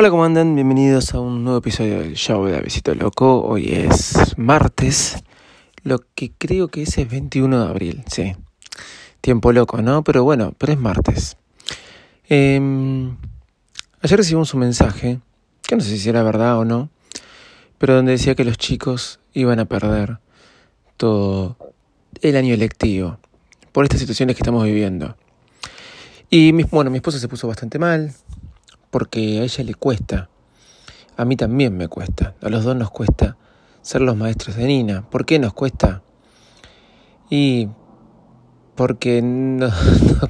Hola, ¿cómo andan? Bienvenidos a un nuevo episodio del show de Avisito Loco. Hoy es martes, lo que creo que es el 21 de abril, sí. Tiempo loco, ¿no? Pero bueno, pero es martes. Em, ayer recibimos un mensaje, que no sé si era verdad o no, pero donde decía que los chicos iban a perder todo el año electivo por estas situaciones que estamos viviendo. Y mi, bueno, mi esposa se puso bastante mal, porque a ella le cuesta, a mí también me cuesta, a los dos nos cuesta ser los maestros de Nina. ¿Por qué nos cuesta? Y porque no,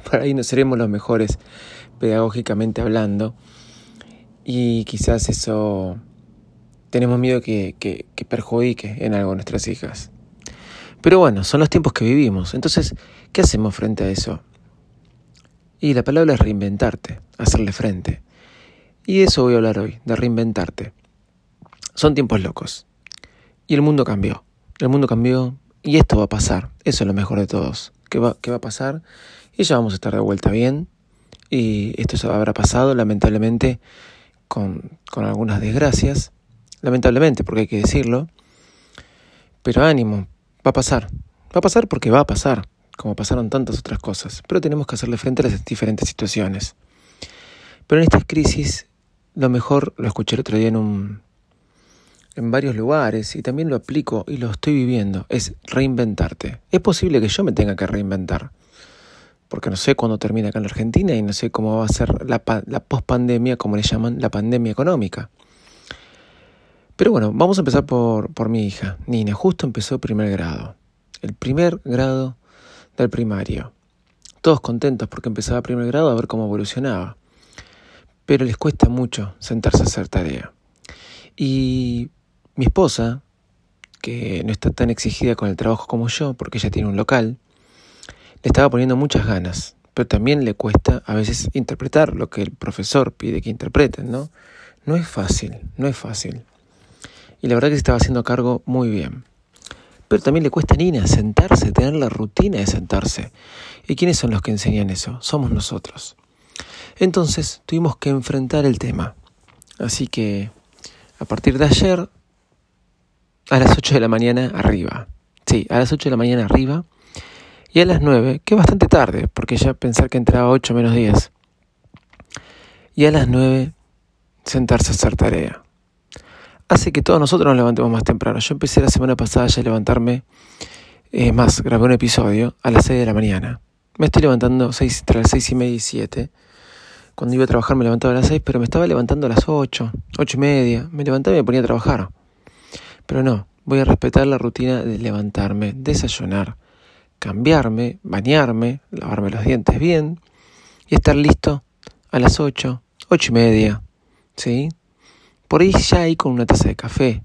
por ahí no seremos los mejores pedagógicamente hablando y quizás eso tenemos miedo que, que, que perjudique en algo a nuestras hijas. Pero bueno, son los tiempos que vivimos. Entonces, ¿qué hacemos frente a eso? Y la palabra es reinventarte, hacerle frente. Y eso voy a hablar hoy, de reinventarte. Son tiempos locos. Y el mundo cambió. El mundo cambió y esto va a pasar. Eso es lo mejor de todos. ¿Qué va, qué va a pasar? Y ya vamos a estar de vuelta bien. Y esto habrá pasado, lamentablemente, con, con algunas desgracias. Lamentablemente, porque hay que decirlo. Pero ánimo, va a pasar. Va a pasar porque va a pasar, como pasaron tantas otras cosas. Pero tenemos que hacerle frente a las diferentes situaciones. Pero en estas crisis lo mejor lo escuché el otro día en un en varios lugares y también lo aplico y lo estoy viviendo, es reinventarte. Es posible que yo me tenga que reinventar, porque no sé cuándo termina acá en la Argentina y no sé cómo va a ser la, la pospandemia, como le llaman, la pandemia económica. Pero bueno, vamos a empezar por, por mi hija, Nina. Justo empezó primer grado, el primer grado del primario. Todos contentos porque empezaba primer grado a ver cómo evolucionaba pero les cuesta mucho sentarse a hacer tarea. Y mi esposa, que no está tan exigida con el trabajo como yo, porque ella tiene un local, le estaba poniendo muchas ganas, pero también le cuesta a veces interpretar lo que el profesor pide que interpreten, ¿no? No es fácil, no es fácil. Y la verdad que se estaba haciendo cargo muy bien. Pero también le cuesta a Nina sentarse, tener la rutina de sentarse. ¿Y quiénes son los que enseñan eso? Somos nosotros. Entonces tuvimos que enfrentar el tema. Así que a partir de ayer, a las 8 de la mañana arriba. Sí, a las 8 de la mañana arriba. Y a las 9, que es bastante tarde, porque ya pensar que entraba 8 menos 10. Y a las 9, sentarse a hacer tarea. Hace que todos nosotros nos levantemos más temprano. Yo empecé la semana pasada ya a levantarme, eh, más, grabé un episodio a las 6 de la mañana. Me estoy levantando 6, entre las 6 y media y 7 cuando iba a trabajar me levantaba a las 6, pero me estaba levantando a las 8, 8 y media. Me levantaba y me ponía a trabajar. Pero no, voy a respetar la rutina de levantarme, desayunar, cambiarme, bañarme, lavarme los dientes bien y estar listo a las 8, 8 y media. ¿Sí? Por ahí ya ahí con una taza de café,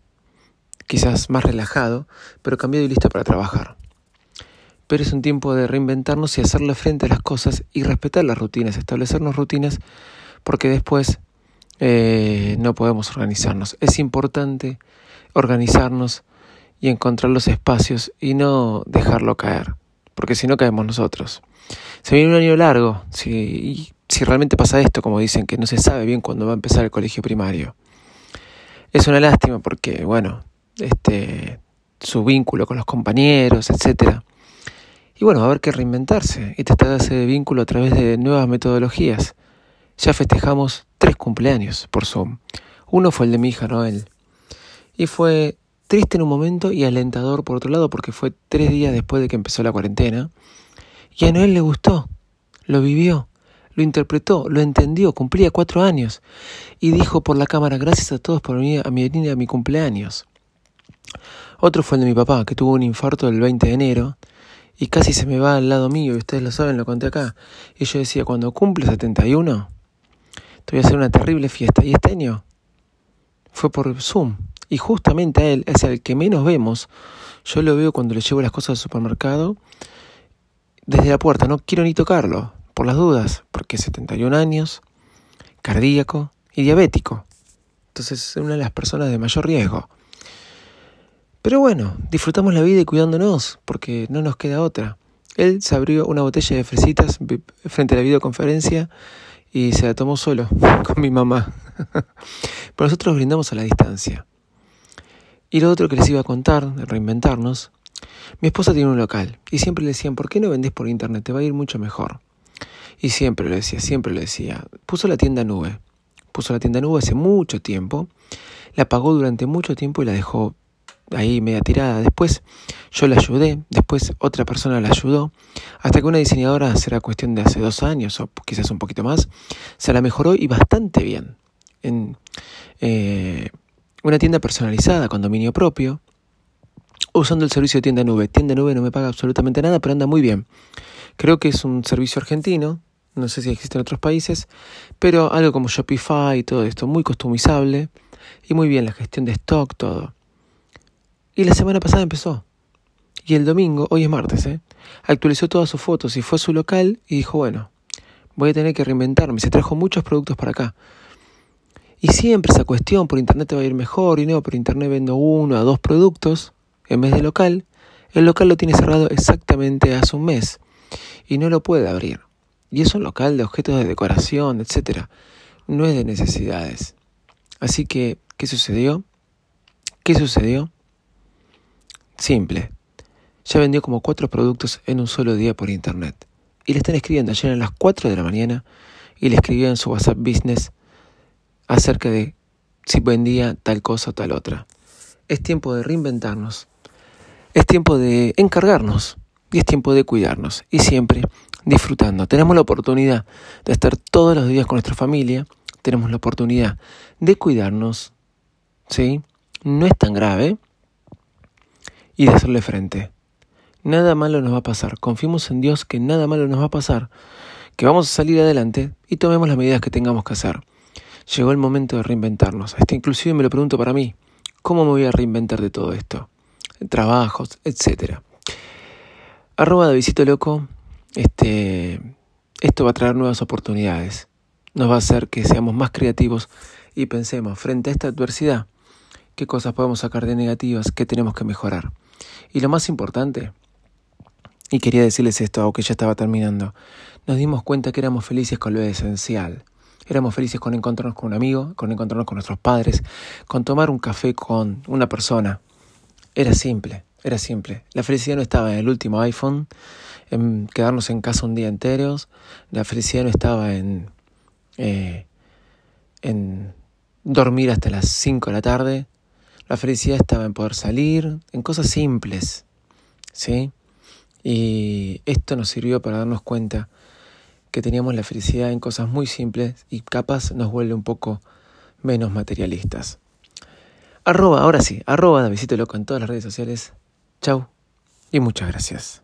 quizás más relajado, pero cambiado y listo para trabajar pero es un tiempo de reinventarnos y hacerle frente a las cosas y respetar las rutinas, establecernos rutinas, porque después eh, no podemos organizarnos. Es importante organizarnos y encontrar los espacios y no dejarlo caer, porque si no caemos nosotros. Se viene un año largo, si, realmente pasa esto, como dicen, que no se sabe bien cuándo va a empezar el colegio primario. Es una lástima porque, bueno, este, su vínculo con los compañeros, etcétera, y bueno, va a haber que reinventarse y tratar de ese vínculo a través de nuevas metodologías. Ya festejamos tres cumpleaños por Zoom. Uno fue el de mi hija Noel. Y fue triste en un momento y alentador por otro lado porque fue tres días después de que empezó la cuarentena. Y a Noel le gustó, lo vivió, lo interpretó, lo entendió, cumplía cuatro años. Y dijo por la cámara, gracias a todos por venir a mi, a mi cumpleaños. Otro fue el de mi papá, que tuvo un infarto el 20 de enero y casi se me va al lado mío, y ustedes lo saben, lo conté acá. Y yo decía, cuando cumple 71, te voy a hacer una terrible fiesta. Y este año fue por Zoom. Y justamente a él, es el que menos vemos. Yo lo veo cuando le llevo las cosas al supermercado desde la puerta. No quiero ni tocarlo, por las dudas, porque 71 años, cardíaco y diabético. Entonces es una de las personas de mayor riesgo. Pero bueno, disfrutamos la vida y cuidándonos, porque no nos queda otra. Él se abrió una botella de fresitas frente a la videoconferencia y se la tomó solo con mi mamá. Pero nosotros brindamos a la distancia. Y lo otro que les iba a contar, reinventarnos, mi esposa tiene un local y siempre le decían, ¿por qué no vendés por internet? Te va a ir mucho mejor. Y siempre lo decía, siempre lo decía. Puso la tienda nube. Puso la tienda nube hace mucho tiempo. La pagó durante mucho tiempo y la dejó ahí media tirada. Después yo la ayudé, después otra persona la ayudó, hasta que una diseñadora, será cuestión de hace dos años o quizás un poquito más, se la mejoró y bastante bien. En eh, una tienda personalizada con dominio propio, usando el servicio de tienda nube. Tienda nube no me paga absolutamente nada, pero anda muy bien. Creo que es un servicio argentino, no sé si existe en otros países, pero algo como Shopify y todo esto, muy customizable y muy bien la gestión de stock, todo. Y la semana pasada empezó. Y el domingo, hoy es martes, ¿eh? actualizó todas sus fotos y fue a su local y dijo, bueno, voy a tener que reinventarme. Se trajo muchos productos para acá. Y siempre esa cuestión, por internet te va a ir mejor y no, por internet vendo uno a dos productos en vez de local. El local lo tiene cerrado exactamente hace un mes y no lo puede abrir. Y es un local de objetos de decoración, etc. No es de necesidades. Así que, ¿qué sucedió? ¿Qué sucedió? Simple. Ya vendió como cuatro productos en un solo día por internet. Y le están escribiendo ayer a las 4 de la mañana y le escribió en su WhatsApp Business acerca de si vendía tal cosa o tal otra. Es tiempo de reinventarnos. Es tiempo de encargarnos y es tiempo de cuidarnos y siempre disfrutando. Tenemos la oportunidad de estar todos los días con nuestra familia, tenemos la oportunidad de cuidarnos, ¿sí? No es tan grave y de hacerle frente. Nada malo nos va a pasar. Confiemos en Dios que nada malo nos va a pasar, que vamos a salir adelante y tomemos las medidas que tengamos que hacer. Llegó el momento de reinventarnos. Hasta inclusive me lo pregunto para mí, ¿cómo me voy a reinventar de todo esto? Trabajos, etcétera. Arroba de Visito Loco, este, esto va a traer nuevas oportunidades. Nos va a hacer que seamos más creativos y pensemos frente a esta adversidad, qué cosas podemos sacar de negativas, qué tenemos que mejorar. Y lo más importante, y quería decirles esto, aunque ya estaba terminando, nos dimos cuenta que éramos felices con lo esencial. Éramos felices con encontrarnos con un amigo, con encontrarnos con nuestros padres, con tomar un café con una persona. Era simple. Era simple. La felicidad no estaba en el último iPhone, en quedarnos en casa un día entero. La felicidad no estaba en, eh, en dormir hasta las 5 de la tarde. La felicidad estaba en poder salir, en cosas simples. ¿Sí? Y esto nos sirvió para darnos cuenta que teníamos la felicidad en cosas muy simples y capaz nos vuelve un poco menos materialistas. Arroba, ahora sí, arroba Davidito Loco en todas las redes sociales. Chau y muchas gracias.